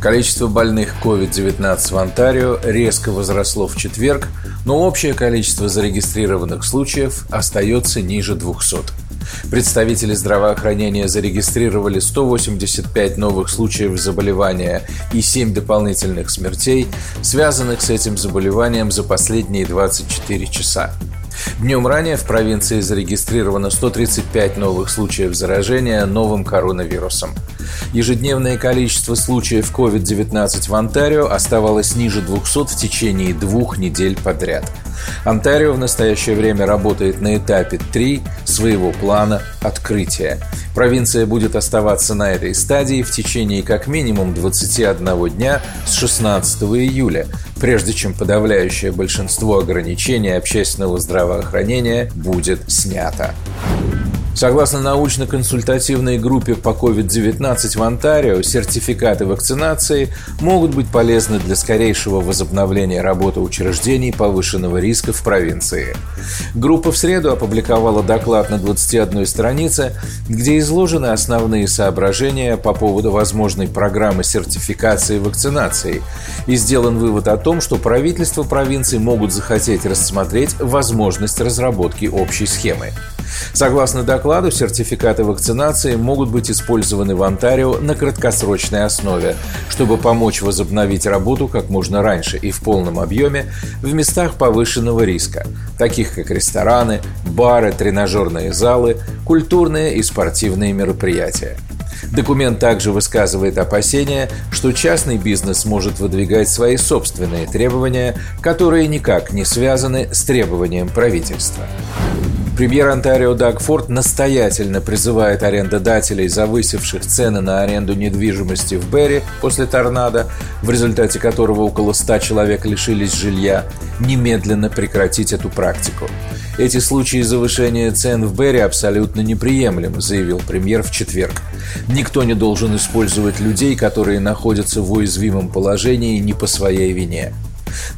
Количество больных COVID-19 в Онтарио резко возросло в четверг, но общее количество зарегистрированных случаев остается ниже 200. Представители здравоохранения зарегистрировали 185 новых случаев заболевания и 7 дополнительных смертей, связанных с этим заболеванием за последние 24 часа. Днем ранее в провинции зарегистрировано 135 новых случаев заражения новым коронавирусом. Ежедневное количество случаев COVID-19 в Онтарио оставалось ниже 200 в течение двух недель подряд. Онтарио в настоящее время работает на этапе 3 своего плана открытия. Провинция будет оставаться на этой стадии в течение как минимум 21 дня с 16 июля, прежде чем подавляющее большинство ограничений общественного здравоохранения будет снято. Согласно научно-консультативной группе по COVID-19 в Онтарио, сертификаты вакцинации могут быть полезны для скорейшего возобновления работы учреждений повышенного риска в провинции. Группа в среду опубликовала доклад на 21 странице, где изложены основные соображения по поводу возможной программы сертификации вакцинации и сделан вывод о том, что правительства провинции могут захотеть рассмотреть возможность разработки общей схемы. Согласно докладу, сертификаты вакцинации могут быть использованы в Онтарио на краткосрочной основе, чтобы помочь возобновить работу как можно раньше и в полном объеме в местах повышенного риска, таких как рестораны, бары, тренажерные залы, культурные и спортивные мероприятия. Документ также высказывает опасения, что частный бизнес может выдвигать свои собственные требования, которые никак не связаны с требованием правительства. Премьер Онтарио Даг Форд настоятельно призывает арендодателей, завысивших цены на аренду недвижимости в Берри после торнадо, в результате которого около 100 человек лишились жилья, немедленно прекратить эту практику. Эти случаи завышения цен в Берри абсолютно неприемлемы, заявил премьер в четверг. Никто не должен использовать людей, которые находятся в уязвимом положении не по своей вине.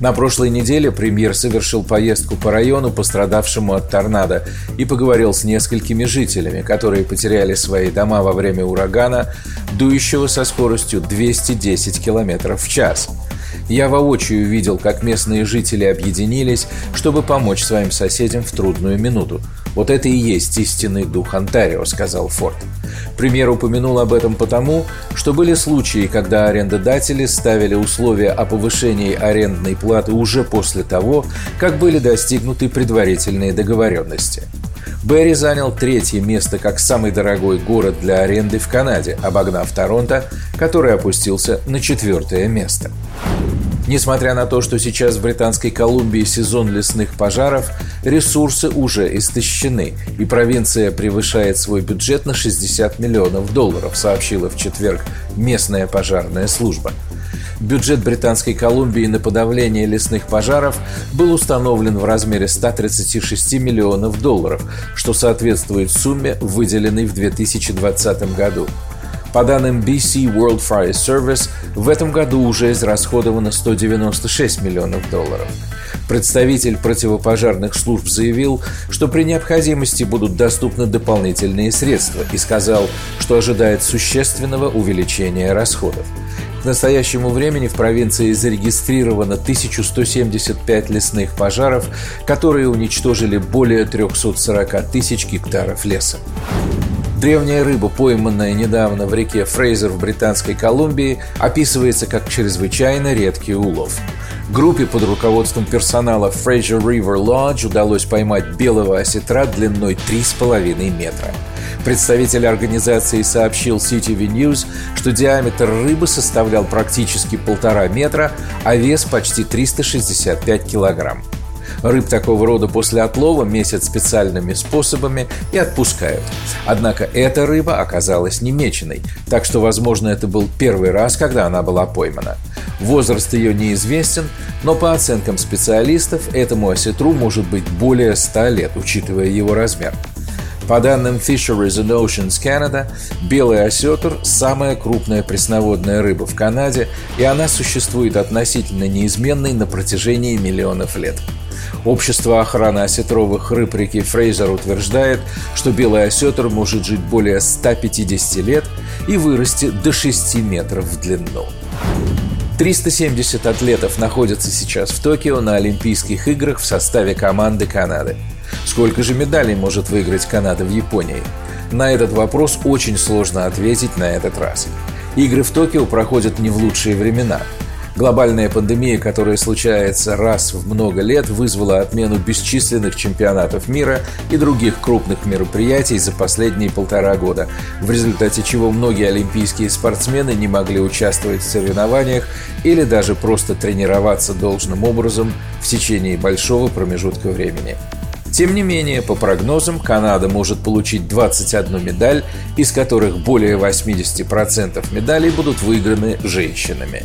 На прошлой неделе премьер совершил поездку по району, пострадавшему от торнадо, и поговорил с несколькими жителями, которые потеряли свои дома во время урагана, дующего со скоростью 210 км в час. Я воочию видел, как местные жители объединились, чтобы помочь своим соседям в трудную минуту. Вот это и есть истинный дух Онтарио, сказал Форд. Премьер упомянул об этом потому, что были случаи, когда арендодатели ставили условия о повышении арендной платы уже после того, как были достигнуты предварительные договоренности. Берри занял третье место как самый дорогой город для аренды в Канаде, обогнав Торонто, который опустился на четвертое место. Несмотря на то, что сейчас в Британской Колумбии сезон лесных пожаров, ресурсы уже истощены, и провинция превышает свой бюджет на 60 миллионов долларов, сообщила в четверг местная пожарная служба. Бюджет Британской Колумбии на подавление лесных пожаров был установлен в размере 136 миллионов долларов, что соответствует сумме, выделенной в 2020 году. По данным BC World Fire Service, в этом году уже израсходовано 196 миллионов долларов. Представитель противопожарных служб заявил, что при необходимости будут доступны дополнительные средства и сказал, что ожидает существенного увеличения расходов. К настоящему времени в провинции зарегистрировано 1175 лесных пожаров, которые уничтожили более 340 тысяч гектаров леса. Древняя рыба, пойманная недавно в реке Фрейзер в Британской Колумбии, описывается как чрезвычайно редкий улов. Группе под руководством персонала Fraser River Lodge удалось поймать белого осетра длиной 3,5 метра. Представитель организации сообщил CTV News, что диаметр рыбы составлял практически полтора метра, а вес почти 365 килограмм. Рыб такого рода после отлова месят специальными способами и отпускают. Однако эта рыба оказалась не меченой, так что, возможно, это был первый раз, когда она была поймана. Возраст ее неизвестен, но по оценкам специалистов этому осетру может быть более 100 лет, учитывая его размер. По данным Fisheries and Oceans Canada, белый осетр – самая крупная пресноводная рыба в Канаде, и она существует относительно неизменной на протяжении миллионов лет. Общество охраны осетровых рыб реки Фрейзер утверждает, что белый осетр может жить более 150 лет и вырасти до 6 метров в длину. 370 атлетов находятся сейчас в Токио на Олимпийских играх в составе команды Канады. Сколько же медалей может выиграть Канада в Японии? На этот вопрос очень сложно ответить на этот раз. Игры в Токио проходят не в лучшие времена – Глобальная пандемия, которая случается раз в много лет, вызвала отмену бесчисленных чемпионатов мира и других крупных мероприятий за последние полтора года, в результате чего многие олимпийские спортсмены не могли участвовать в соревнованиях или даже просто тренироваться должным образом в течение большого промежутка времени. Тем не менее, по прогнозам, Канада может получить 21 медаль, из которых более 80% медалей будут выиграны женщинами.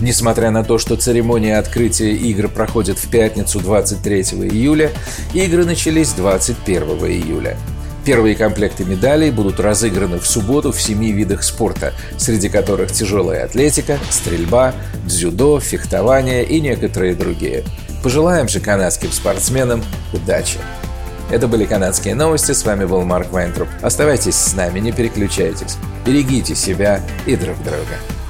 Несмотря на то, что церемония открытия игр проходит в пятницу 23 июля, игры начались 21 июля. Первые комплекты медалей будут разыграны в субботу в семи видах спорта, среди которых тяжелая атлетика, стрельба, дзюдо, фехтование и некоторые другие. Пожелаем же канадским спортсменам удачи! Это были канадские новости, с вами был Марк Вайнтруп. Оставайтесь с нами, не переключайтесь. Берегите себя и друг друга.